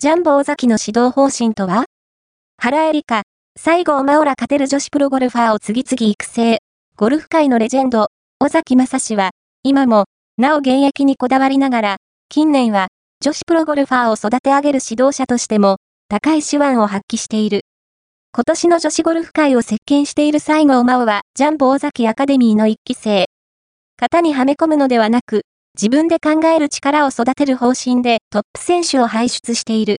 ジャンボ尾崎の指導方針とは？原エリカ、西郷真央ら勝てる女子プロゴルファーを次々育成。ゴルフ界のレジェンド、尾崎正氏は、今も、なお現役にこだわりながら、近年は、女子プロゴルファーを育て上げる指導者としても、高い手腕を発揮している。今年の女子ゴルフ界を席巻している西郷真央は、ジャンボ尾崎アカデミーの一期生。型にはめ込むのではなく、自分で考える力を育てる方針でトップ選手を輩出している。